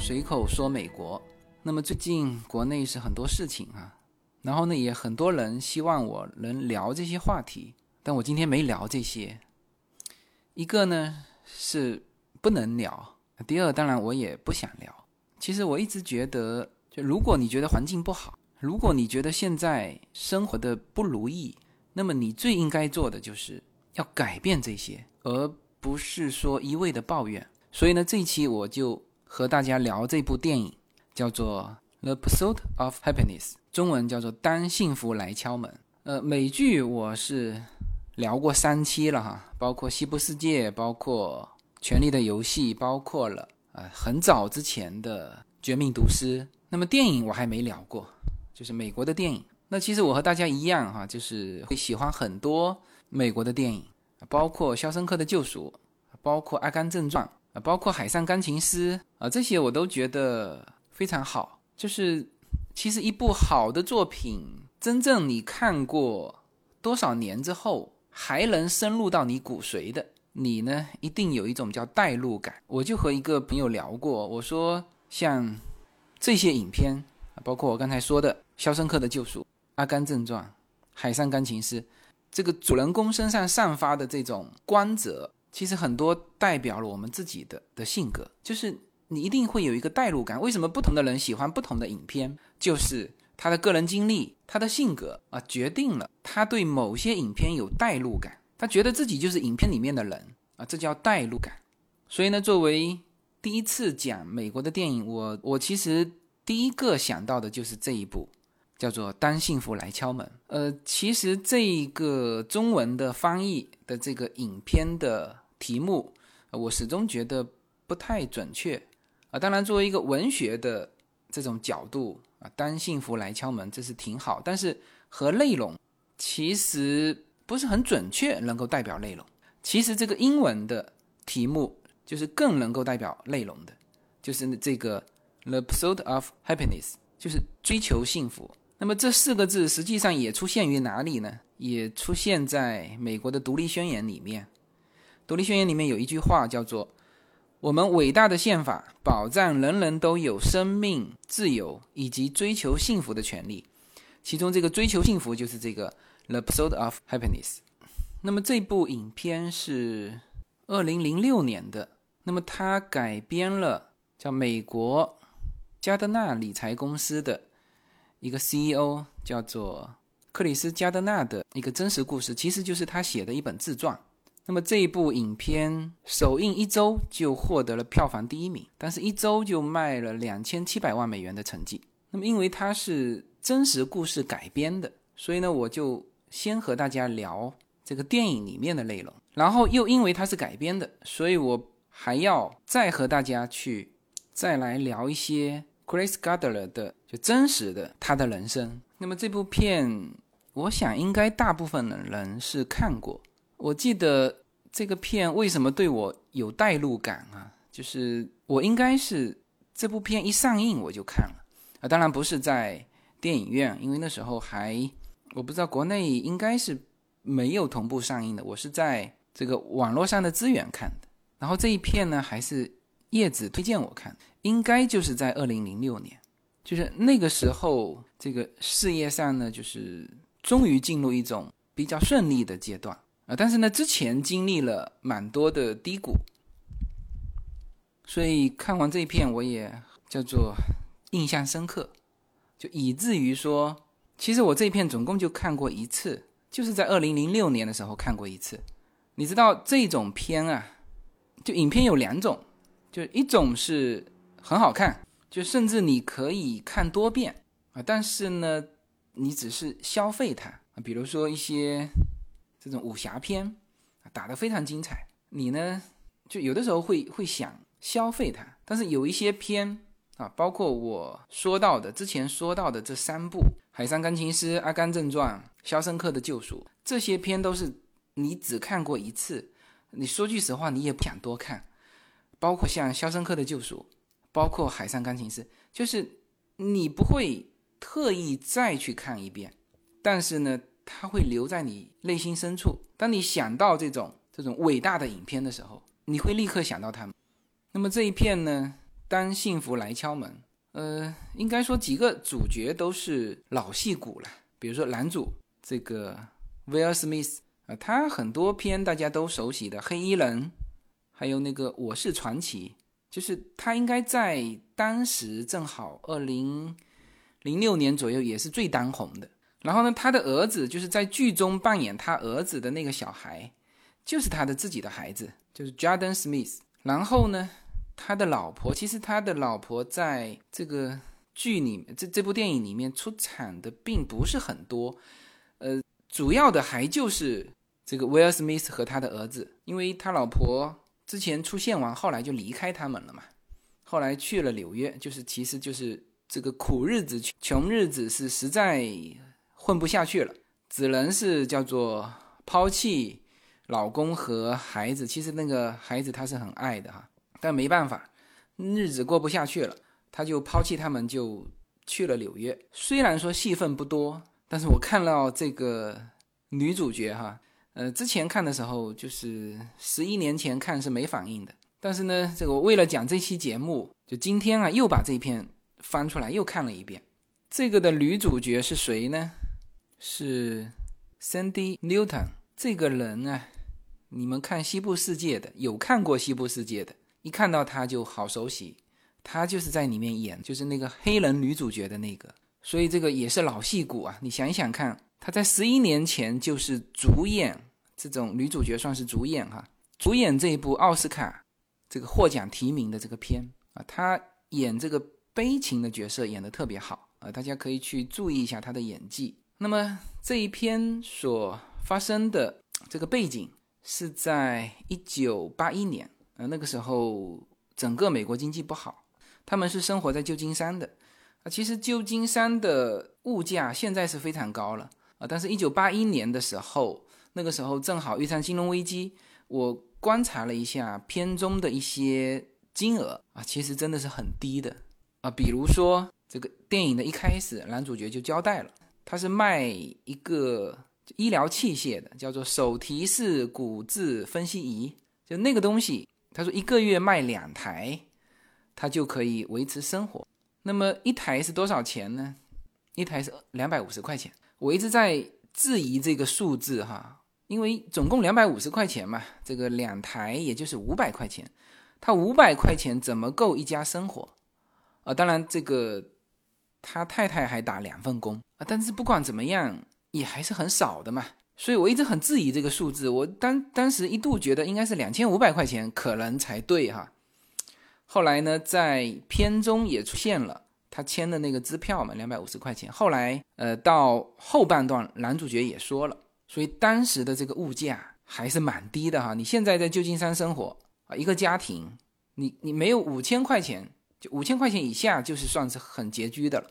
随口说美国。那么最近国内是很多事情啊，然后呢也很多人希望我能聊这些话题，但我今天没聊这些。一个呢是不能聊，第二当然我也不想聊。其实我一直觉得，就如果你觉得环境不好，如果你觉得现在生活的不如意，那么你最应该做的就是要改变这些，而不是说一味的抱怨。所以呢，这一期我就和大家聊这部电影，叫做《The Pursuit of Happiness》，中文叫做《当幸福来敲门》。呃，美剧我是聊过三期了哈，包括《西部世界》，包括《权力的游戏》，包括了啊很早之前的《绝命毒师》。那么电影我还没聊过，就是美国的电影。那其实我和大家一样哈，就是会喜欢很多美国的电影，包括《肖申克的救赎》，包括《阿甘正传》。啊，包括《海上钢琴师》啊，这些我都觉得非常好。就是其实一部好的作品，真正你看过多少年之后，还能深入到你骨髓的，你呢一定有一种叫代入感。我就和一个朋友聊过，我说像这些影片，包括我刚才说的《肖申克的救赎》《阿甘正传》《海上钢琴师》，这个主人公身上散发的这种光泽。其实很多代表了我们自己的的性格，就是你一定会有一个代入感。为什么不同的人喜欢不同的影片？就是他的个人经历、他的性格啊，决定了他对某些影片有代入感。他觉得自己就是影片里面的人啊，这叫代入感。所以呢，作为第一次讲美国的电影，我我其实第一个想到的就是这一部，叫做《当幸福来敲门》。呃，其实这个中文的翻译的这个影片的。题目，我始终觉得不太准确啊。当然，作为一个文学的这种角度啊，当幸福来敲门，这是挺好。但是和内容其实不是很准确，能够代表内容。其实这个英文的题目就是更能够代表内容的，就是这个 The Pursuit of Happiness，就是追求幸福。那么这四个字实际上也出现于哪里呢？也出现在美国的独立宣言里面。独立宣言里面有一句话叫做：“我们伟大的宪法保障人人都有生命、自由以及追求幸福的权利。”其中这个追求幸福就是这个 “The Pursuit of Happiness”。那么这部影片是二零零六年的，那么它改编了叫美国加德纳理财公司的一个 CEO 叫做克里斯加德纳的一个真实故事，其实就是他写的一本自传。那么这一部影片首映一周就获得了票房第一名，但是一周就卖了两千七百万美元的成绩。那么因为它是真实故事改编的，所以呢，我就先和大家聊这个电影里面的内容，然后又因为它是改编的，所以我还要再和大家去再来聊一些 Chris Gardner 的就真实的他的人生。那么这部片，我想应该大部分的人是看过。我记得这个片为什么对我有代入感啊？就是我应该是这部片一上映我就看了啊，当然不是在电影院，因为那时候还我不知道国内应该是没有同步上映的，我是在这个网络上的资源看的。然后这一片呢，还是叶子推荐我看，应该就是在二零零六年，就是那个时候这个事业上呢，就是终于进入一种比较顺利的阶段。啊，但是呢，之前经历了蛮多的低谷，所以看完这一片，我也叫做印象深刻，就以至于说，其实我这一片总共就看过一次，就是在二零零六年的时候看过一次。你知道这种片啊，就影片有两种，就一种是很好看，就甚至你可以看多遍啊，但是呢，你只是消费它啊，比如说一些。这种武侠片打得非常精彩，你呢就有的时候会会想消费它，但是有一些片啊，包括我说到的之前说到的这三部《海上钢琴师》《阿甘正传》《肖申克的救赎》，这些片都是你只看过一次，你说句实话，你也不想多看。包括像《肖申克的救赎》，包括《海上钢琴师》，就是你不会特意再去看一遍，但是呢。它会留在你内心深处。当你想到这种这种伟大的影片的时候，你会立刻想到他们。那么这一片呢，当幸福来敲门》。呃，应该说几个主角都是老戏骨了，比如说男主这个威尔·史密斯啊，他很多片大家都熟悉的《黑衣人》，还有那个《我是传奇》，就是他应该在当时正好二零零六年左右也是最当红的。然后呢，他的儿子就是在剧中扮演他儿子的那个小孩，就是他的自己的孩子，就是 Jordan Smith。然后呢？他的老婆，其实他的老婆在这个剧里，这这部电影里面出场的并不是很多，呃，主要的还就是这个威尔·史密斯和他的儿子，因为他老婆之前出现完，后来就离开他们了嘛，后来去了纽约，就是其实就是这个苦日子、穷日子是实在混不下去了，只能是叫做抛弃老公和孩子，其实那个孩子他是很爱的哈。但没办法，日子过不下去了，他就抛弃他们，就去了纽约。虽然说戏份不多，但是我看到这个女主角哈，呃，之前看的时候就是十一年前看是没反应的，但是呢，这个我为了讲这期节目，就今天啊又把这篇翻出来又看了一遍。这个的女主角是谁呢？是 Cindy Newton。这个人啊，你们看《西部世界》的，有看过《西部世界》的。一看到他就好熟悉，他就是在里面演，就是那个黑人女主角的那个，所以这个也是老戏骨啊。你想一想看，他在十一年前就是主演这种女主角，算是主演哈，主演这一部奥斯卡这个获奖提名的这个片啊，他演这个悲情的角色演得特别好啊，大家可以去注意一下他的演技。那么这一篇所发生的这个背景是在一九八一年。呃，那个时候整个美国经济不好，他们是生活在旧金山的。啊，其实旧金山的物价现在是非常高了啊，但是一九八一年的时候，那个时候正好遇上金融危机。我观察了一下片中的一些金额啊，其实真的是很低的啊。比如说这个电影的一开始，男主角就交代了，他是卖一个医疗器械的，叫做手提式骨质分析仪，就那个东西。他说一个月卖两台，他就可以维持生活。那么一台是多少钱呢？一台是两百五十块钱。我一直在质疑这个数字哈，因为总共两百五十块钱嘛，这个两台也就是五百块钱，他五百块钱怎么够一家生活啊？当然这个他太太还打两份工啊，但是不管怎么样也还是很少的嘛。所以我一直很质疑这个数字，我当当时一度觉得应该是两千五百块钱可能才对哈。后来呢，在片中也出现了他签的那个支票嘛，两百五十块钱。后来呃，到后半段男主角也说了，所以当时的这个物价还是蛮低的哈。你现在在旧金山生活啊，一个家庭，你你没有五千块钱，就五千块钱以下就是算是很拮据的了，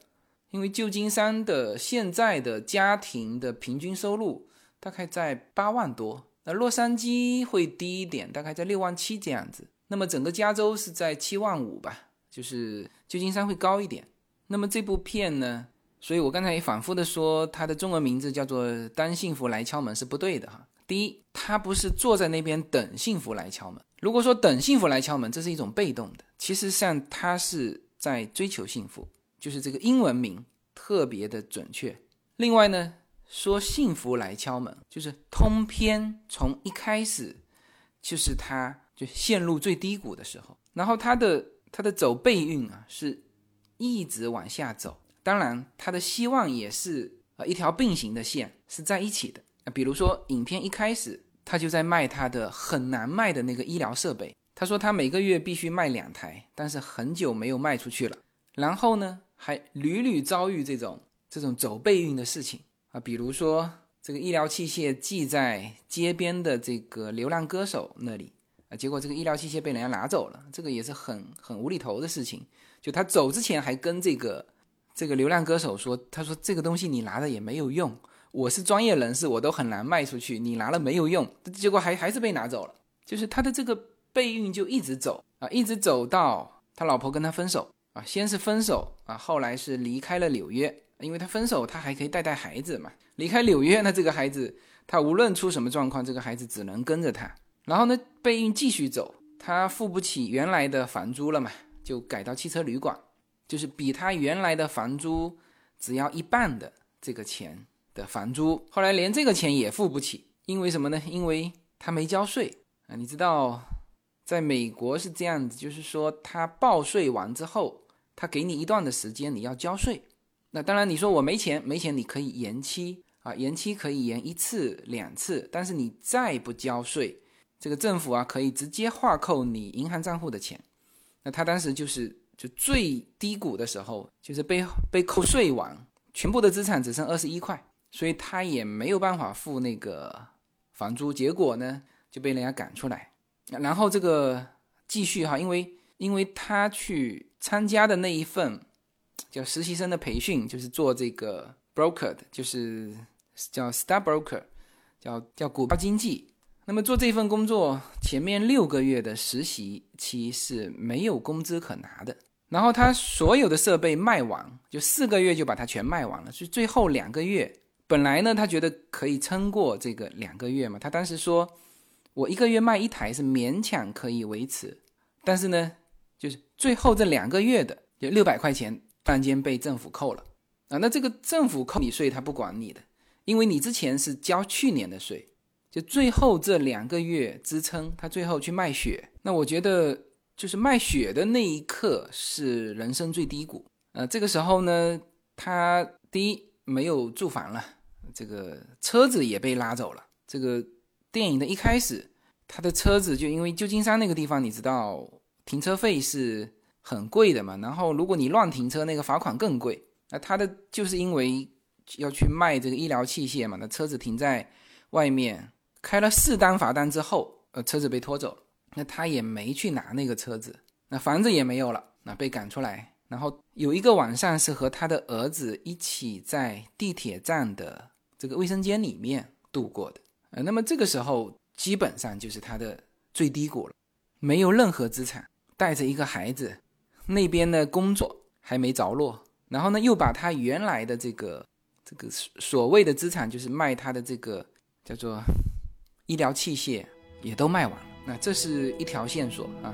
因为旧金山的现在的家庭的平均收入。大概在八万多，那洛杉矶会低一点，大概在六万七这样子。那么整个加州是在七万五吧，就是旧金山会高一点。那么这部片呢，所以我刚才也反复的说，它的中文名字叫做《当幸福来敲门》是不对的哈。第一，他不是坐在那边等幸福来敲门。如果说等幸福来敲门，这是一种被动的，其实上他是在追求幸福，就是这个英文名特别的准确。另外呢。说幸福来敲门，就是通篇从一开始，就是他就陷入最低谷的时候，然后他的他的走背运啊，是一直往下走。当然，他的希望也是啊一条并行的线是在一起的啊。比如说，影片一开始他就在卖他的很难卖的那个医疗设备，他说他每个月必须卖两台，但是很久没有卖出去了。然后呢，还屡屡遭遇这种这种走背运的事情。啊，比如说这个医疗器械寄在街边的这个流浪歌手那里啊，结果这个医疗器械被人家拿走了，这个也是很很无厘头的事情。就他走之前还跟这个这个流浪歌手说，他说这个东西你拿了也没有用，我是专业人士，我都很难卖出去，你拿了没有用，结果还还是被拿走了。就是他的这个备孕就一直走啊，一直走到他老婆跟他分手啊，先是分手啊，后来是离开了纽约。因为他分手，他还可以带带孩子嘛。离开纽约，那这个孩子，他无论出什么状况，这个孩子只能跟着他。然后呢，备孕继续走，他付不起原来的房租了嘛，就改到汽车旅馆，就是比他原来的房租只要一半的这个钱的房租。后来连这个钱也付不起，因为什么呢？因为他没交税啊！你知道，在美国是这样子，就是说他报税完之后，他给你一段的时间你要交税。那当然，你说我没钱，没钱你可以延期啊，延期可以延一次两次，但是你再不交税，这个政府啊可以直接划扣你银行账户的钱。那他当时就是就最低谷的时候，就是被被扣税完，全部的资产只剩二十一块，所以他也没有办法付那个房租，结果呢就被人家赶出来。然后这个继续哈，因为因为他去参加的那一份。叫实习生的培训，就是做这个 broker 的，就是叫 star broker，叫叫股票经纪。那么做这份工作，前面六个月的实习期是没有工资可拿的。然后他所有的设备卖完，就四个月就把它全卖完了。所以最后两个月，本来呢他觉得可以撑过这个两个月嘛。他当时说，我一个月卖一台是勉强可以维持，但是呢，就是最后这两个月的就六百块钱。突然间被政府扣了啊！那这个政府扣你税，他不管你的，因为你之前是交去年的税，就最后这两个月支撑他最后去卖血。那我觉得就是卖血的那一刻是人生最低谷。呃，这个时候呢，他第一没有住房了，这个车子也被拉走了。这个电影的一开始，他的车子就因为旧金山那个地方，你知道停车费是。很贵的嘛，然后如果你乱停车，那个罚款更贵。那他的就是因为要去卖这个医疗器械嘛，那车子停在外面，开了四单罚单之后，呃，车子被拖走。那他也没去拿那个车子，那房子也没有了，那被赶出来。然后有一个晚上是和他的儿子一起在地铁站的这个卫生间里面度过的。呃，那么这个时候基本上就是他的最低谷了，没有任何资产，带着一个孩子。那边的工作还没着落，然后呢，又把他原来的这个这个所谓的资产，就是卖他的这个叫做医疗器械，也都卖完了。那这是一条线索啊。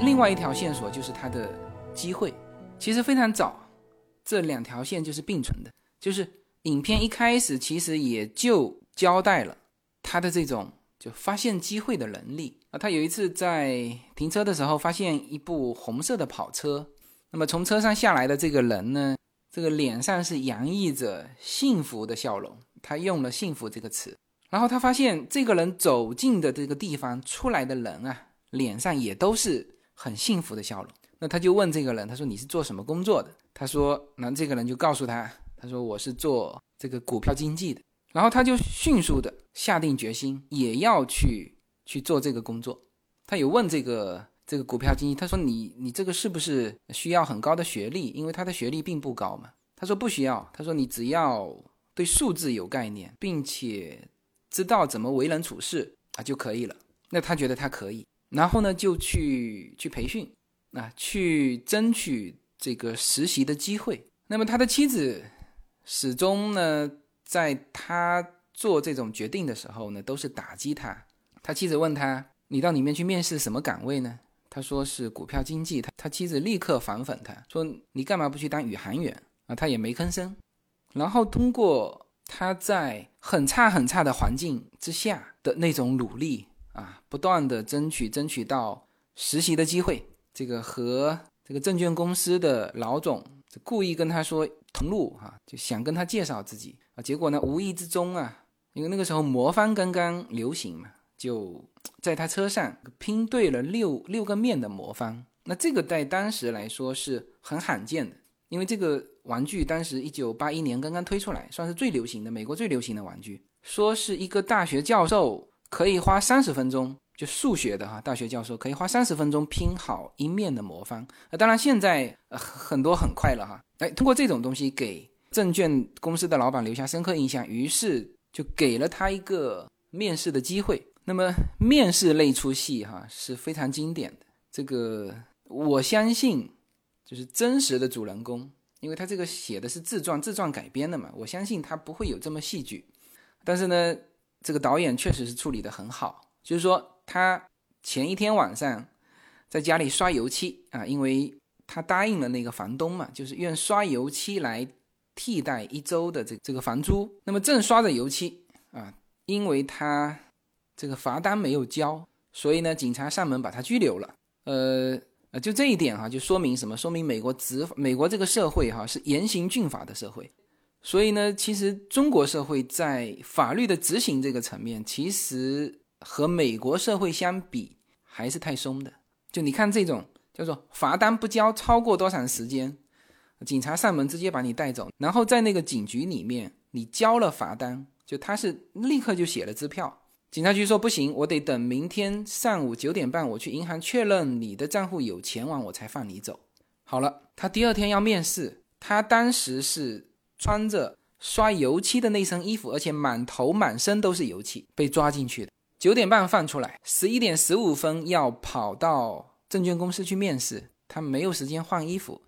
另外一条线索就是他的机会，其实非常早，这两条线就是并存的。就是影片一开始其实也就交代了他的这种就发现机会的能力啊。他有一次在停车的时候发现一部红色的跑车，那么从车上下来的这个人呢，这个脸上是洋溢着幸福的笑容，他用了“幸福”这个词。然后他发现这个人走进的这个地方出来的人啊，脸上也都是。很幸福的笑容，那他就问这个人，他说你是做什么工作的？他说，那这个人就告诉他，他说我是做这个股票经纪的。然后他就迅速的下定决心，也要去去做这个工作。他有问这个这个股票经纪，他说你你这个是不是需要很高的学历？因为他的学历并不高嘛。他说不需要，他说你只要对数字有概念，并且知道怎么为人处事啊就可以了。那他觉得他可以。然后呢，就去去培训，啊，去争取这个实习的机会。那么他的妻子始终呢，在他做这种决定的时候呢，都是打击他。他妻子问他：“你到里面去面试什么岗位呢？”他说是股票经济，他他妻子立刻反讽他说你干嘛不去当宇航员啊？他也没吭声。然后通过他在很差很差的环境之下的那种努力啊，不断的争取争取到实习的机会，这个和这个证券公司的老总故意跟他说同路哈，就想跟他介绍自己啊，结果呢无意之中啊，因为那个时候魔方刚刚流行嘛。就在他车上拼对了六六个面的魔方，那这个在当时来说是很罕见的，因为这个玩具当时一九八一年刚刚推出来，算是最流行的美国最流行的玩具。说是一个大学教授可以花三十分钟，就数学的哈，大学教授可以花三十分钟拼好一面的魔方。那当然现在很多很快了哈。哎，通过这种东西给证券公司的老板留下深刻印象，于是就给了他一个面试的机会。那么面试那出戏哈是非常经典的，这个我相信就是真实的主人公，因为他这个写的是自传，自传改编的嘛，我相信他不会有这么戏剧。但是呢，这个导演确实是处理的很好，就是说他前一天晚上在家里刷油漆啊，因为他答应了那个房东嘛，就是用刷油漆来替代一周的这这个房租。那么正刷着油漆啊，因为他。这个罚单没有交，所以呢，警察上门把他拘留了。呃呃，就这一点哈，就说明什么？说明美国执美国这个社会哈是严刑峻法的社会。所以呢，其实中国社会在法律的执行这个层面，其实和美国社会相比还是太松的。就你看这种叫做罚单不交超过多长时间，警察上门直接把你带走，然后在那个警局里面你交了罚单，就他是立刻就写了支票。警察局说不行，我得等明天上午九点半，我去银行确认你的账户有钱完，我才放你走。好了，他第二天要面试，他当时是穿着刷油漆的那身衣服，而且满头满身都是油漆，被抓进去的。九点半放出来，十一点十五分要跑到证券公司去面试，他没有时间换衣服，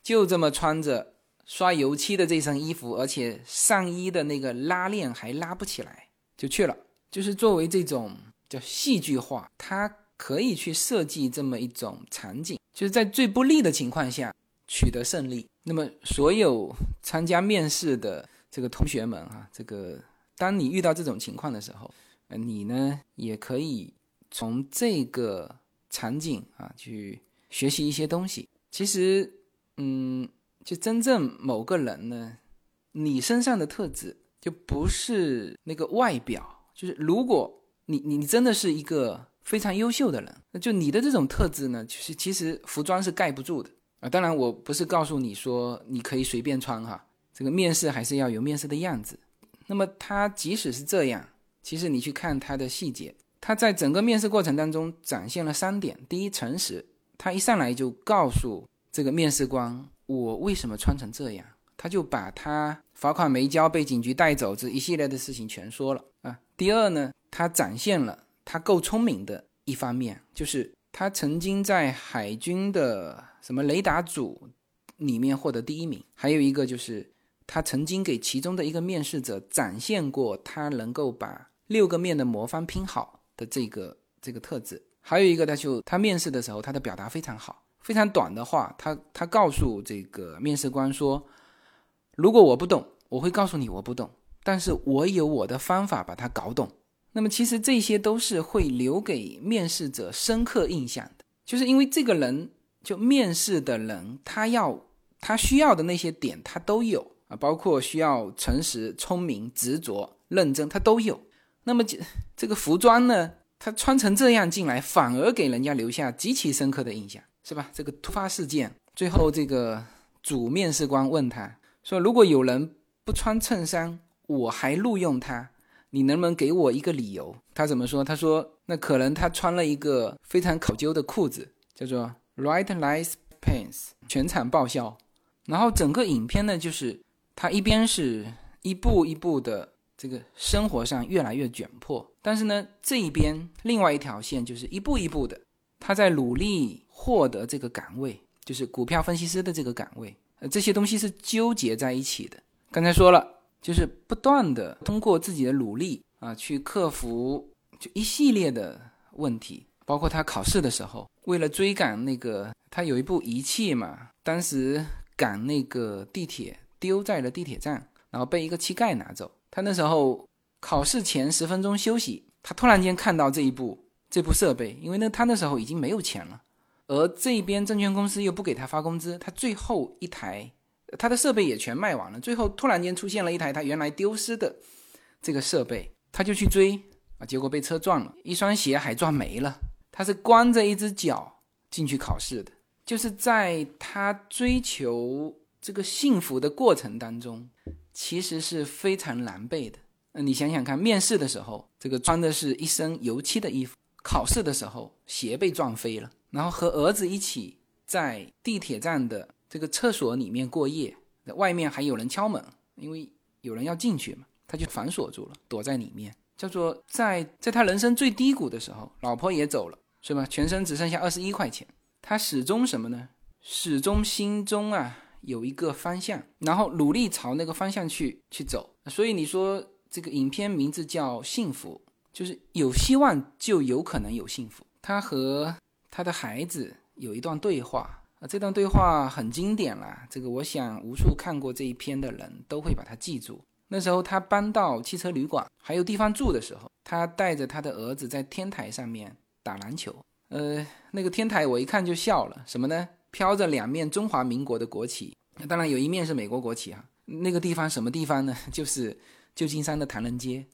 就这么穿着刷油漆的这身衣服，而且上衣的那个拉链还拉不起来，就去了。就是作为这种叫戏剧化，它可以去设计这么一种场景，就是在最不利的情况下取得胜利。那么，所有参加面试的这个同学们啊，这个当你遇到这种情况的时候，呃，你呢也可以从这个场景啊去学习一些东西。其实，嗯，就真正某个人呢，你身上的特质就不是那个外表。就是如果你你你真的是一个非常优秀的人，那就你的这种特质呢，其实其实服装是盖不住的啊。当然，我不是告诉你说你可以随便穿哈，这个面试还是要有面试的样子。那么他即使是这样，其实你去看他的细节，他在整个面试过程当中展现了三点：第一，诚实，他一上来就告诉这个面试官我为什么穿成这样，他就把他罚款没交被警局带走这一系列的事情全说了啊。第二呢，他展现了他够聪明的一方面，就是他曾经在海军的什么雷达组里面获得第一名。还有一个就是他曾经给其中的一个面试者展现过他能够把六个面的魔方拼好的这个这个特质。还有一个，他就他面试的时候他的表达非常好，非常短的话，他他告诉这个面试官说：“如果我不懂，我会告诉你我不懂。”但是我有我的方法把它搞懂，那么其实这些都是会留给面试者深刻印象的，就是因为这个人就面试的人，他要他需要的那些点他都有啊，包括需要诚实、聪明、执着、认真，他都有。那么这这个服装呢，他穿成这样进来，反而给人家留下极其深刻的印象，是吧？这个突发事件，最后这个主面试官问他说：“如果有人不穿衬衫？”我还录用他，你能不能给我一个理由？他怎么说？他说：“那可能他穿了一个非常考究的裤子，叫做 Right Nice Pants，全场爆笑。然后整个影片呢，就是他一边是一步一步的这个生活上越来越窘迫，但是呢，这一边另外一条线就是一步一步的他在努力获得这个岗位，就是股票分析师的这个岗位。呃，这些东西是纠结在一起的。刚才说了。就是不断的通过自己的努力啊，去克服就一系列的问题，包括他考试的时候，为了追赶那个，他有一部仪器嘛，当时赶那个地铁丢在了地铁站，然后被一个乞丐拿走。他那时候考试前十分钟休息，他突然间看到这一部这部设备，因为那他那时候已经没有钱了，而这边证券公司又不给他发工资，他最后一台他的设备也全卖完了，最后突然间出现了一台他原来丢失的这个设备，他就去追。啊！结果被车撞了，一双鞋还撞没了。他是光着一只脚进去考试的，就是在他追求这个幸福的过程当中，其实是非常狼狈的。那你想想看，面试的时候，这个穿的是一身油漆的衣服；考试的时候，鞋被撞飞了，然后和儿子一起在地铁站的这个厕所里面过夜，外面还有人敲门，因为有人要进去嘛，他就反锁住了，躲在里面。叫做在在他人生最低谷的时候，老婆也走了，是吧？全身只剩下二十一块钱，他始终什么呢？始终心中啊有一个方向，然后努力朝那个方向去去走。所以你说这个影片名字叫《幸福》，就是有希望就有可能有幸福。他和他的孩子有一段对话啊，这段对话很经典了，这个我想无数看过这一篇的人都会把它记住。那时候他搬到汽车旅馆，还有地方住的时候，他带着他的儿子在天台上面打篮球。呃，那个天台我一看就笑了，什么呢？飘着两面中华民国的国旗，当然有一面是美国国旗啊。那个地方什么地方呢？就是旧金山的唐人街。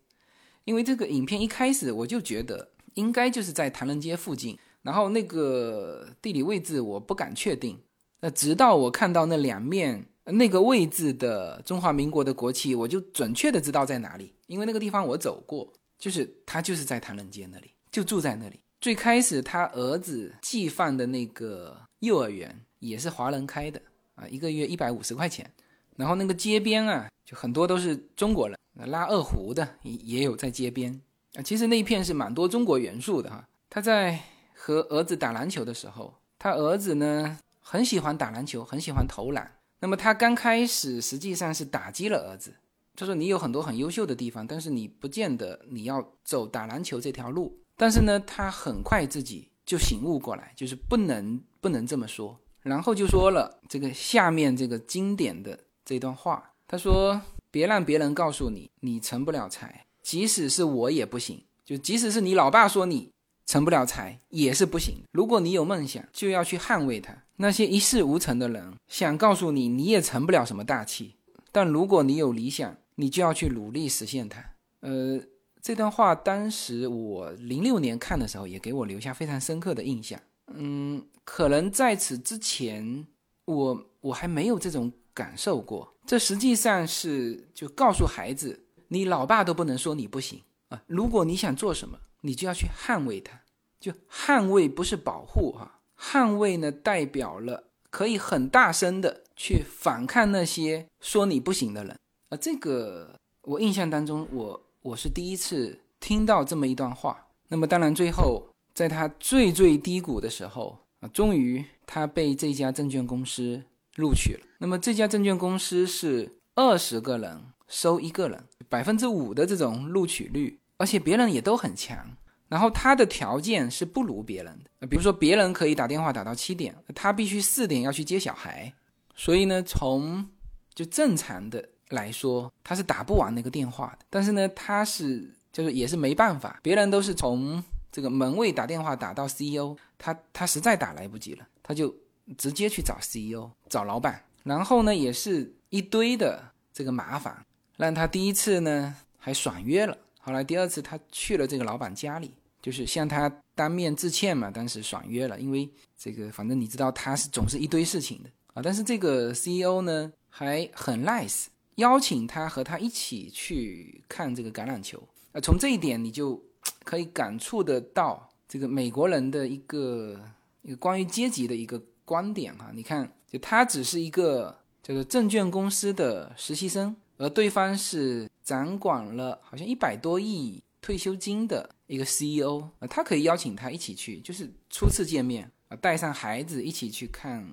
因为这个影片一开始我就觉得应该就是在唐人街附近，然后那个地理位置我不敢确定。那直到我看到那两面。那个位置的中华民国的国旗，我就准确的知道在哪里，因为那个地方我走过，就是他就是在唐人街那里，就住在那里。最开始他儿子寄放的那个幼儿园也是华人开的啊，一个月一百五十块钱。然后那个街边啊，就很多都是中国人，拉二胡的也也有在街边啊。其实那一片是蛮多中国元素的哈。他在和儿子打篮球的时候，他儿子呢很喜欢打篮球，很喜欢投篮。那么他刚开始实际上是打击了儿子，他说你有很多很优秀的地方，但是你不见得你要走打篮球这条路。但是呢，他很快自己就醒悟过来，就是不能不能这么说，然后就说了这个下面这个经典的这段话，他说别让别人告诉你你成不了才，即使是我也不行，就即使是你老爸说你成不了才也是不行。如果你有梦想，就要去捍卫它。那些一事无成的人想告诉你，你也成不了什么大器。但如果你有理想，你就要去努力实现它。呃，这段话当时我零六年看的时候，也给我留下非常深刻的印象。嗯，可能在此之前，我我还没有这种感受过。这实际上是就告诉孩子，你老爸都不能说你不行啊。如果你想做什么，你就要去捍卫它。就捍卫不是保护哈。捍卫呢，代表了可以很大声的去反抗那些说你不行的人啊。这个我印象当中，我我是第一次听到这么一段话。那么当然，最后在他最最低谷的时候啊，终于他被这家证券公司录取了。那么这家证券公司是二十个人收一个人，百分之五的这种录取率，而且别人也都很强。然后他的条件是不如别人的，比如说别人可以打电话打到七点，他必须四点要去接小孩，所以呢，从就正常的来说，他是打不完那个电话的。但是呢，他是就是也是没办法，别人都是从这个门卫打电话打到 CEO，他他实在打来不及了，他就直接去找 CEO 找老板，然后呢，也是一堆的这个麻烦，让他第一次呢还爽约了，后来第二次他去了这个老板家里。就是向他当面致歉嘛，当时爽约了，因为这个反正你知道他是总是一堆事情的啊。但是这个 CEO 呢还很 nice，邀请他和他一起去看这个橄榄球啊。从这一点你就可以感触得到这个美国人的一个一个关于阶级的一个观点哈。你看，就他只是一个这个证券公司的实习生，而对方是掌管了好像一百多亿退休金的。一个 CEO 啊，他可以邀请他一起去，就是初次见面啊，带上孩子一起去看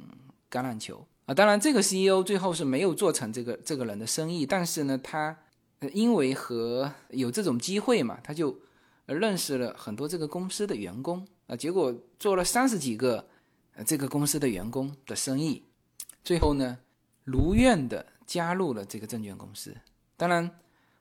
橄榄球啊。当然，这个 CEO 最后是没有做成这个这个人的生意，但是呢，他因为和有这种机会嘛，他就认识了很多这个公司的员工啊，结果做了三十几个这个公司的员工的生意，最后呢如愿的加入了这个证券公司。当然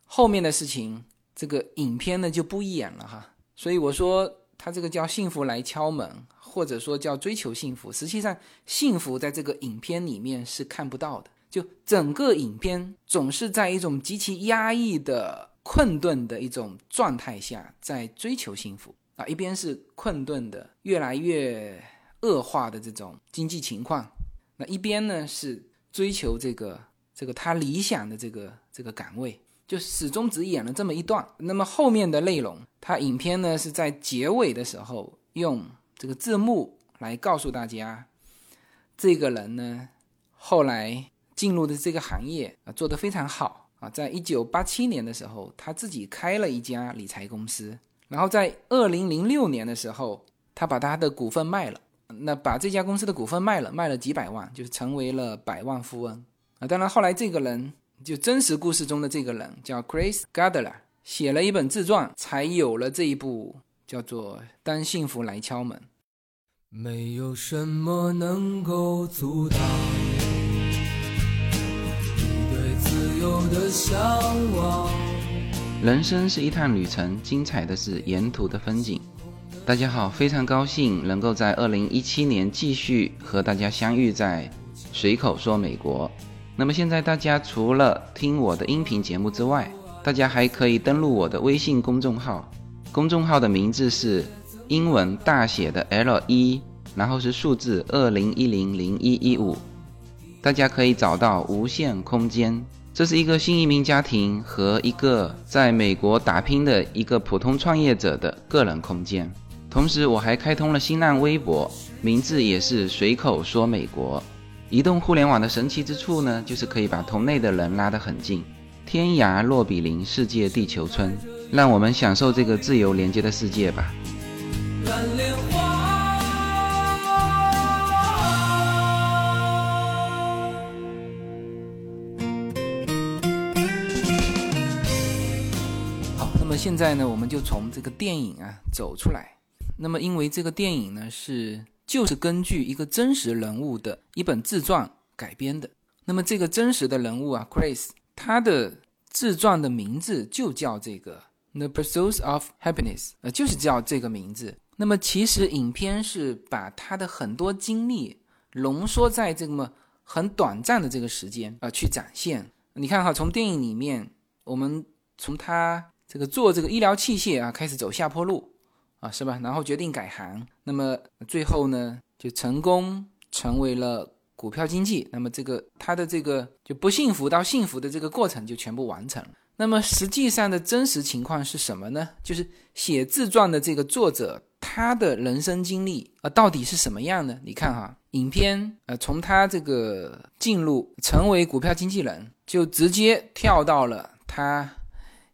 后面的事情，这个影片呢就不演了哈。所以我说他这个叫幸福来敲门，或者说叫追求幸福，实际上幸福在这个影片里面是看不到的。就整个影片总是在一种极其压抑的困顿的一种状态下，在追求幸福啊，一边是困顿的、越来越恶化的这种经济情况，那一边呢是追求这个这个他理想的这个这个岗位，就始终只演了这么一段。那么后面的内容，他影片呢是在结尾的时候用这个字幕来告诉大家，这个人呢后来。进入的这个行业啊，做得非常好啊！在一九八七年的时候，他自己开了一家理财公司，然后在二零零六年的时候，他把他的股份卖了，那把这家公司的股份卖了，卖了几百万，就是成为了百万富翁啊！当然，后来这个人就真实故事中的这个人叫 Chris Gardner，写了一本自传，才有了这一部叫做《当幸福来敲门》。没有什么能够阻挡你对自由的向往。人生是一趟旅程，精彩的是沿途的风景。大家好，非常高兴能够在二零一七年继续和大家相遇在随口说美国。那么现在大家除了听我的音频节目之外，大家还可以登录我的微信公众号，公众号的名字是英文大写的 L 一，然后是数字二零一零零一一五，大家可以找到无限空间。这是一个新移民家庭和一个在美国打拼的一个普通创业者的个人空间。同时，我还开通了新浪微博，名字也是随口说美国。移动互联网的神奇之处呢，就是可以把同类的人拉得很近，天涯若比邻，世界地球村。让我们享受这个自由连接的世界吧。蓝莲花。好，那么现在呢，我们就从这个电影啊走出来。那么，因为这个电影呢是就是根据一个真实人物的一本自传改编的。那么，这个真实的人物啊，Chris，他的自传的名字就叫这个《The Pursuit of Happiness》，呃，就是叫这个名字。那么，其实影片是把他的很多经历浓缩在这么很短暂的这个时间啊去展现。你看哈，从电影里面，我们从他。这个做这个医疗器械啊，开始走下坡路啊，是吧？然后决定改行，那么最后呢，就成功成为了股票经济。那么这个他的这个就不幸福到幸福的这个过程就全部完成了。那么实际上的真实情况是什么呢？就是写自传的这个作者他的人生经历啊，到底是什么样的？你看哈，影片呃，从他这个进入成为股票经纪人，就直接跳到了他。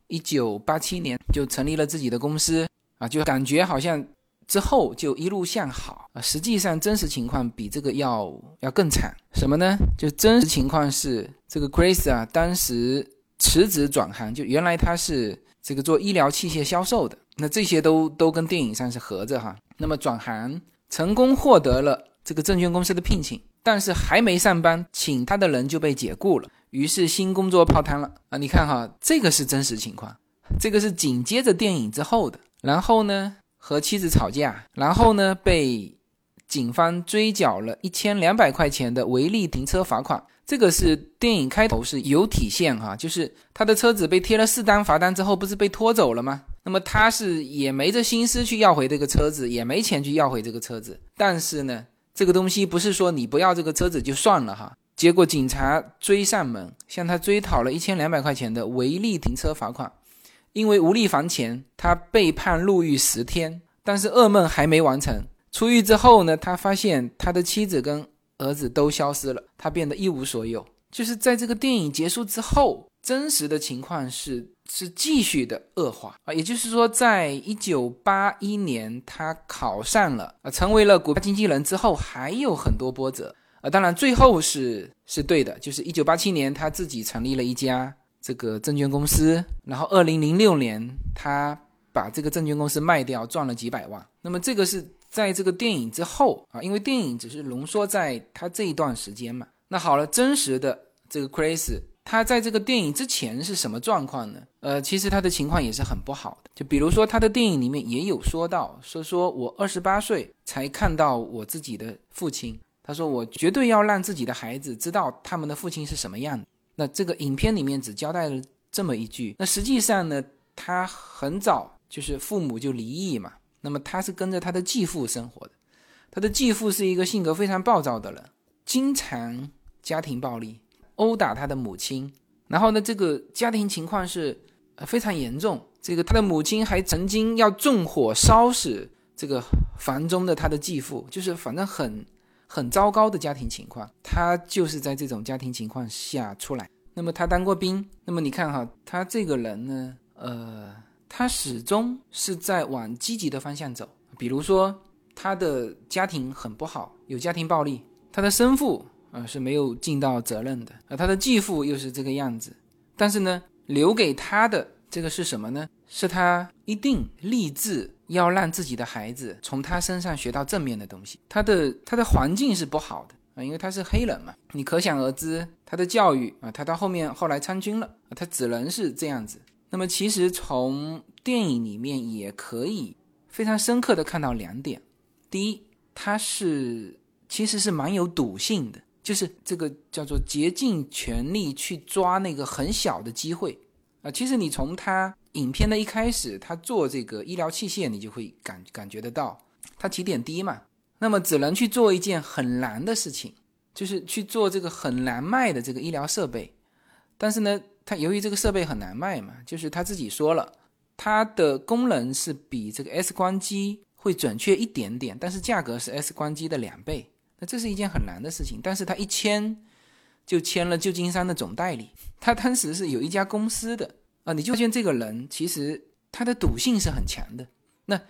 一九八七年就成立了自己的公司啊，就感觉好像之后就一路向好啊。实际上真实情况比这个要要更惨。什么呢？就真实情况是这个 Chris 啊，当时辞职转行，就原来他是这个做医疗器械销售的，那这些都都跟电影上是合着哈。那么转行成功获得了这个证券公司的聘请，但是还没上班，请他的人就被解雇了。于是新工作泡汤了啊！你看哈，这个是真实情况，这个是紧接着电影之后的。然后呢，和妻子吵架，然后呢被警方追缴了一千两百块钱的违例停车罚款。这个是电影开头是有体现哈，就是他的车子被贴了四单罚单之后，不是被拖走了吗？那么他是也没这心思去要回这个车子，也没钱去要回这个车子。但是呢，这个东西不是说你不要这个车子就算了哈。结果警察追上门，向他追讨了一千两百块钱的违例停车罚款。因为无力还钱，他被判入狱十天。但是噩梦还没完成，出狱之后呢，他发现他的妻子跟儿子都消失了，他变得一无所有。就是在这个电影结束之后，真实的情况是是继续的恶化啊。也就是说，在一九八一年他考上了啊，成为了股票经纪人之后，还有很多波折。啊，当然，最后是是对的，就是一九八七年他自己成立了一家这个证券公司，然后二零零六年他把这个证券公司卖掉，赚了几百万。那么这个是在这个电影之后啊，因为电影只是浓缩在他这一段时间嘛。那好了，真实的这个 Chris，他在这个电影之前是什么状况呢？呃，其实他的情况也是很不好的。就比如说他的电影里面也有说到，说说我二十八岁才看到我自己的父亲。他说我绝对要让自己的孩子知道他们的父亲是什么样的。那这个影片里面只交代了这么一句。那实际上呢，他很早就是父母就离异嘛。那么他是跟着他的继父生活的。他的继父是一个性格非常暴躁的人，经常家庭暴力，殴打他的母亲。然后呢，这个家庭情况是非常严重。这个他的母亲还曾经要纵火烧死这个房中的他的继父，就是反正很。很糟糕的家庭情况，他就是在这种家庭情况下出来。那么他当过兵，那么你看哈，他这个人呢，呃，他始终是在往积极的方向走。比如说，他的家庭很不好，有家庭暴力，他的生父啊是没有尽到责任的，啊，他的继父又是这个样子。但是呢，留给他的这个是什么呢？是他一定立志。要让自己的孩子从他身上学到正面的东西。他的他的环境是不好的啊，因为他是黑人嘛，你可想而知他的教育啊。他到后面后来参军了，他只能是这样子。那么其实从电影里面也可以非常深刻的看到两点：第一，他是其实是蛮有赌性的，就是这个叫做竭尽全力去抓那个很小的机会啊。其实你从他。影片的一开始，他做这个医疗器械，你就会感感觉得到，他起点低嘛，那么只能去做一件很难的事情，就是去做这个很难卖的这个医疗设备。但是呢，他由于这个设备很难卖嘛，就是他自己说了，它的功能是比这个 X 光机会准确一点点，但是价格是 X 光机的两倍。那这是一件很难的事情，但是他一签就签了旧金山的总代理，他当时是有一家公司的。啊，你就发现这个人其实他的赌性是很强的。那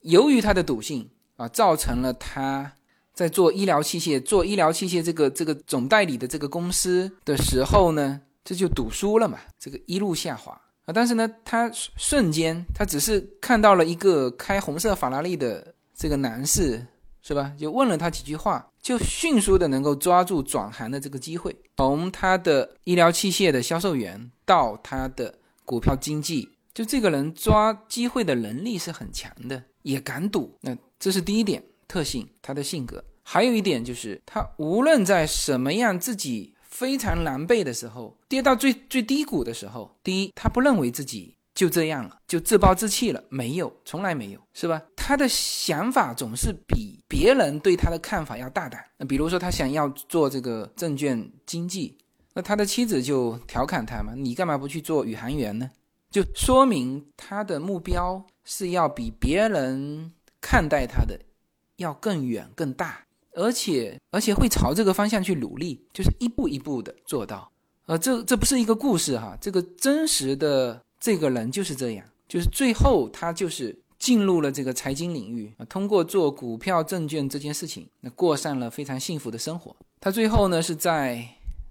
由于他的赌性啊，造成了他在做医疗器械、做医疗器械这个这个总代理的这个公司的时候呢，这就赌输了嘛，这个一路下滑啊。但是呢，他瞬间他只是看到了一个开红色法拉利的这个男士，是吧？就问了他几句话，就迅速的能够抓住转行的这个机会，从他的医疗器械的销售员到他的。股票经纪，就这个人抓机会的能力是很强的，也敢赌。那这是第一点特性，他的性格。还有一点就是，他无论在什么样自己非常狼狈的时候，跌到最最低谷的时候，第一，他不认为自己就这样了，就自暴自弃了，没有，从来没有，是吧？他的想法总是比别人对他的看法要大胆。那比如说，他想要做这个证券经济。那他的妻子就调侃他嘛：“你干嘛不去做宇航员呢？”就说明他的目标是要比别人看待他的要更远更大，而且而且会朝这个方向去努力，就是一步一步的做到。呃，这这不是一个故事哈，这个真实的这个人就是这样，就是最后他就是进入了这个财经领域啊，通过做股票证券这件事情，那过上了非常幸福的生活。他最后呢是在。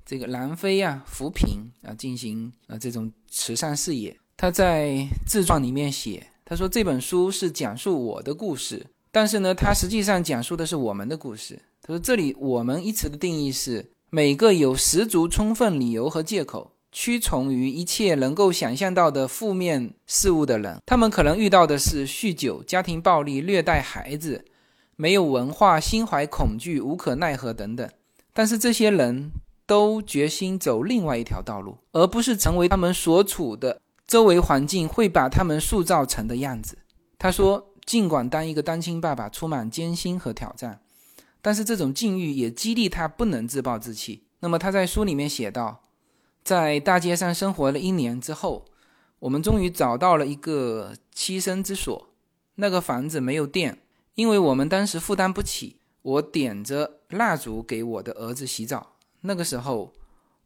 这个南非啊，扶贫啊，进行啊这种慈善事业。他在自传里面写，他说这本书是讲述我的故事，但是呢，他实际上讲述的是我们的故事。他说这里“我们”一词的定义是每个有十足充分理由和借口屈从于一切能够想象到的负面事物的人。他们可能遇到的是酗酒、家庭暴力、虐待孩子、没有文化、心怀恐惧、无可奈何等等。但是这些人。都决心走另外一条道路，而不是成为他们所处的周围环境会把他们塑造成的样子。他说：“尽管当一个单亲爸爸充满艰辛和挑战，但是这种境遇也激励他不能自暴自弃。”那么他在书里面写道：“在大街上生活了一年之后，我们终于找到了一个栖身之所。那个房子没有电，因为我们当时负担不起。我点着蜡烛给我的儿子洗澡。”那个时候，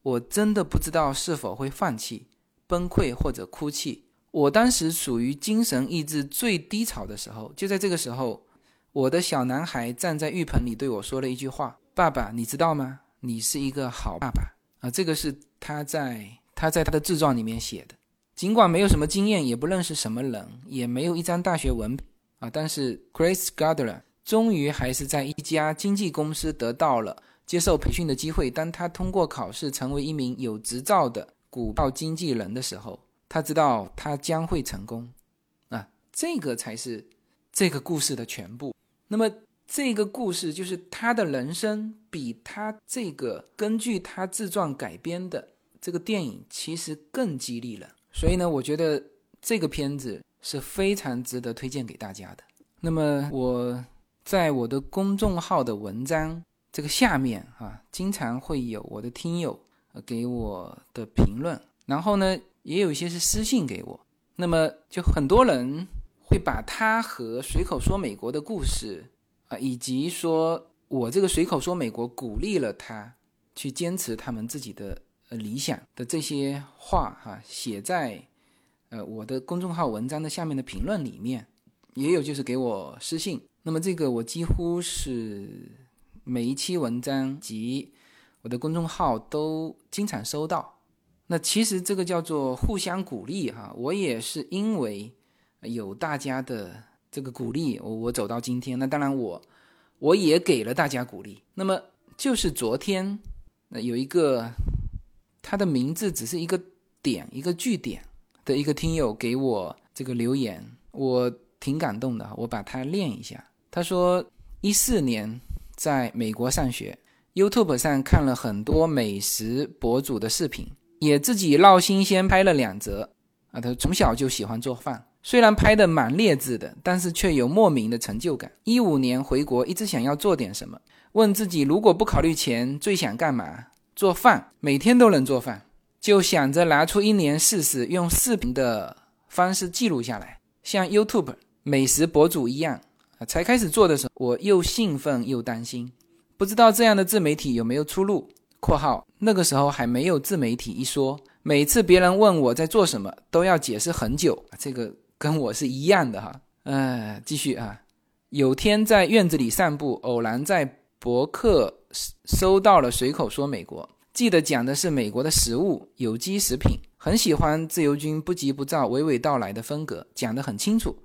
我真的不知道是否会放弃、崩溃或者哭泣。我当时属于精神意志最低潮的时候。就在这个时候，我的小男孩站在浴盆里对我说了一句话：“爸爸，你知道吗？你是一个好爸爸。”啊，这个是他在他在他的自传里面写的。尽管没有什么经验，也不认识什么人，也没有一张大学文啊，但是 Chris Gardner 终于还是在一家经纪公司得到了接受培训的机会。当他通过考试成为一名有执照的股票经纪人的时候，他知道他将会成功。啊，这个才是这个故事的全部。那么这个故事就是他的人生比他这个根据他自传改编的这个电影其实更激励了。所以呢，我觉得这个片子是非常值得推荐给大家的。那么我在我的公众号的文章这个下面啊，经常会有我的听友给我的评论，然后呢，也有一些是私信给我。那么就很多人会把他和随口说美国的故事啊，以及说我这个随口说美国鼓励了他去坚持他们自己的。呃，理想的这些话哈，写在呃我的公众号文章的下面的评论里面，也有就是给我私信。那么这个我几乎是每一期文章及我的公众号都经常收到。那其实这个叫做互相鼓励哈，我也是因为有大家的这个鼓励，我我走到今天。那当然我我也给了大家鼓励。那么就是昨天那有一个。他的名字只是一个点，一个句点的一个听友给我这个留言，我挺感动的。我把它念一下。他说：一四年在美国上学，YouTube 上看了很多美食博主的视频，也自己闹新鲜拍了两则。啊，他从小就喜欢做饭，虽然拍的蛮劣质的，但是却有莫名的成就感。一五年回国，一直想要做点什么，问自己如果不考虑钱，最想干嘛？做饭每天都能做饭，就想着拿出一年试试，用视频的方式记录下来，像 YouTube 美食博主一样。才开始做的时候，我又兴奋又担心，不知道这样的自媒体有没有出路。（括号那个时候还没有自媒体一说，每次别人问我在做什么，都要解释很久。这个跟我是一样的哈。呃，继续啊，有天在院子里散步，偶然在博客。收到了随口说美国，记得讲的是美国的食物，有机食品。很喜欢自由军不急不躁、娓娓道来的风格，讲得很清楚。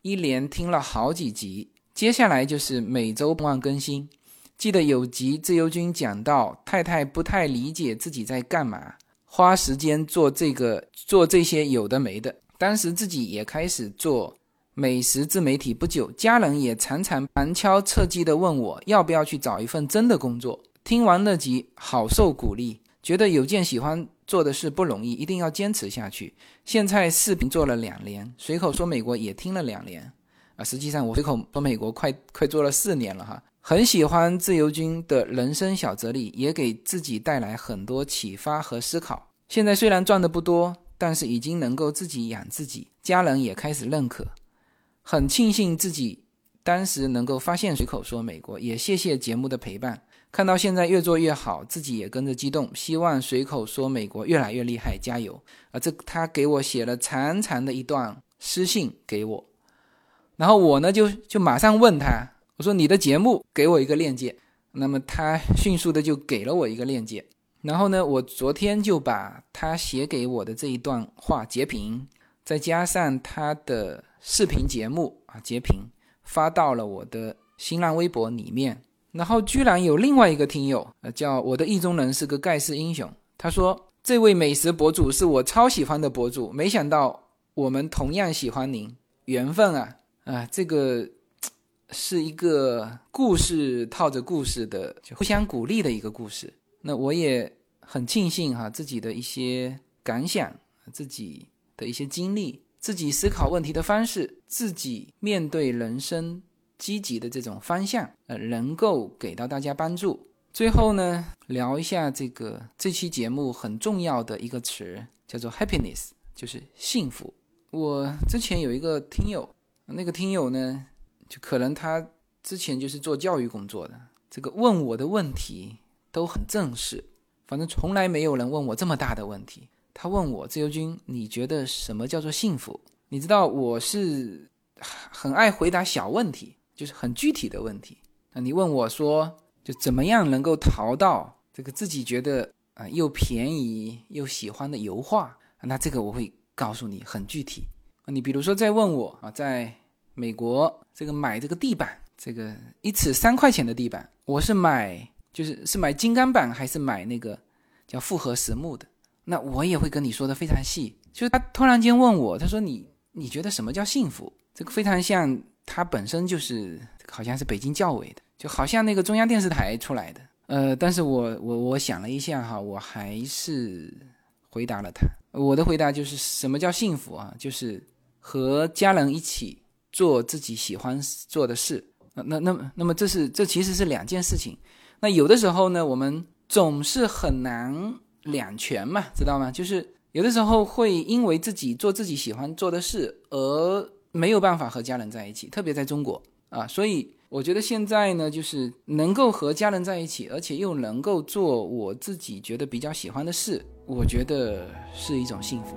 一连听了好几集，接下来就是每周不忘更新。记得有集自由军讲到太太不太理解自己在干嘛，花时间做这个做这些有的没的。当时自己也开始做。美食自媒体不久，家人也常常旁敲侧击地问我要不要去找一份真的工作。听完那集，好受鼓励，觉得有件喜欢做的事不容易，一定要坚持下去。现在视频做了两年，随口说美国也听了两年，啊，实际上我随口说美国快快做了四年了哈。很喜欢自由军的人生小哲理，也给自己带来很多启发和思考。现在虽然赚的不多，但是已经能够自己养自己，家人也开始认可。很庆幸自己当时能够发现随口说美国，也谢谢节目的陪伴。看到现在越做越好，自己也跟着激动。希望随口说美国越来越厉害，加油！啊，这他给我写了长长的一段私信给我，然后我呢就就马上问他，我说你的节目给我一个链接。那么他迅速的就给了我一个链接，然后呢，我昨天就把他写给我的这一段话截屏，再加上他的。视频节目啊，截屏发到了我的新浪微博里面，然后居然有另外一个听友，呃，叫我的意中人是个盖世英雄，他说这位美食博主是我超喜欢的博主，没想到我们同样喜欢您，缘分啊啊，这个是一个故事套着故事的，互相鼓励的一个故事。那我也很庆幸哈，自己的一些感想，自己的一些经历。自己思考问题的方式，自己面对人生积极的这种方向，呃，能够给到大家帮助。最后呢，聊一下这个这期节目很重要的一个词，叫做 happiness，就是幸福。我之前有一个听友，那个听友呢，就可能他之前就是做教育工作的，这个问我的问题都很正式，反正从来没有人问我这么大的问题。他问我自由军，你觉得什么叫做幸福？你知道我是很爱回答小问题，就是很具体的问题。那你问我说，就怎么样能够淘到这个自己觉得啊又便宜又喜欢的油画？那这个我会告诉你很具体。你比如说在问我啊，在美国这个买这个地板，这个一尺三块钱的地板，我是买就是是买金刚板还是买那个叫复合实木的？那我也会跟你说的非常细。就是他突然间问我，他说你你觉得什么叫幸福？这个非常像他本身就是好像是北京教委的，就好像那个中央电视台出来的。呃，但是我我我想了一下哈，我还是回答了他。我的回答就是什么叫幸福啊？就是和家人一起做自己喜欢做的事。那那那么那么这是这其实是两件事情。那有的时候呢，我们总是很难两全嘛，知道吗？就是有的时候会因为自己做自己喜欢做的事而没有办法和家人在一起，特别在中国啊，所以。我觉得现在呢，就是能够和家人在一起，而且又能够做我自己觉得比较喜欢的事，我觉得是一种幸福。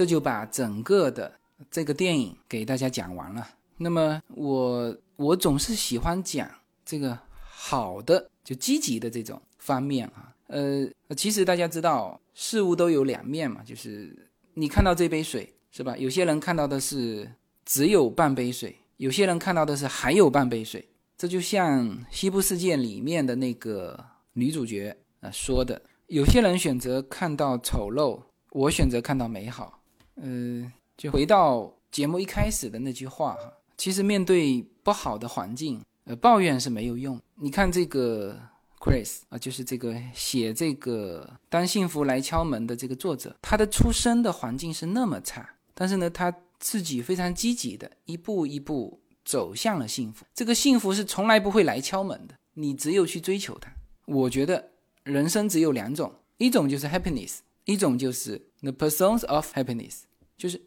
这就把整个的。这个电影给大家讲完了。那么我我总是喜欢讲这个好的，就积极的这种方面啊。呃，其实大家知道事物都有两面嘛，就是你看到这杯水是吧？有些人看到的是只有半杯水，有些人看到的是还有半杯水。这就像《西部世界》里面的那个女主角呃说的：有些人选择看到丑陋，我选择看到美好。呃。就回到节目一开始的那句话哈，其实面对不好的环境，呃，抱怨是没有用。你看这个 Chris 啊，就是这个写这个《当幸福来敲门》的这个作者，他的出生的环境是那么差，但是呢，他自己非常积极的一步一步走向了幸福。这个幸福是从来不会来敲门的，你只有去追求它。我觉得人生只有两种，一种就是 happiness，一种就是 the pursuit of happiness，就是。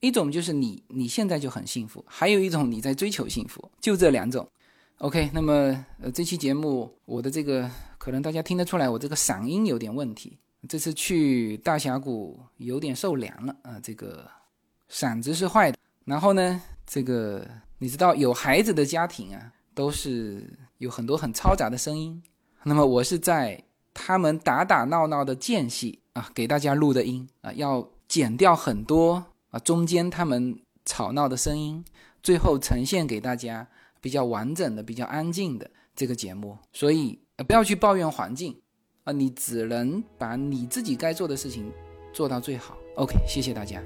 一种就是你你现在就很幸福，还有一种你在追求幸福，就这两种。OK，那么呃这期节目我的这个可能大家听得出来，我这个嗓音有点问题。这次去大峡谷有点受凉了啊，这个嗓子是坏的。然后呢，这个你知道有孩子的家庭啊，都是有很多很嘈杂的声音。那么我是在他们打打闹闹的间隙啊，给大家录的音啊，要减掉很多。啊，中间他们吵闹的声音，最后呈现给大家比较完整的、比较安静的这个节目。所以不要去抱怨环境啊，你只能把你自己该做的事情做到最好。OK，谢谢大家。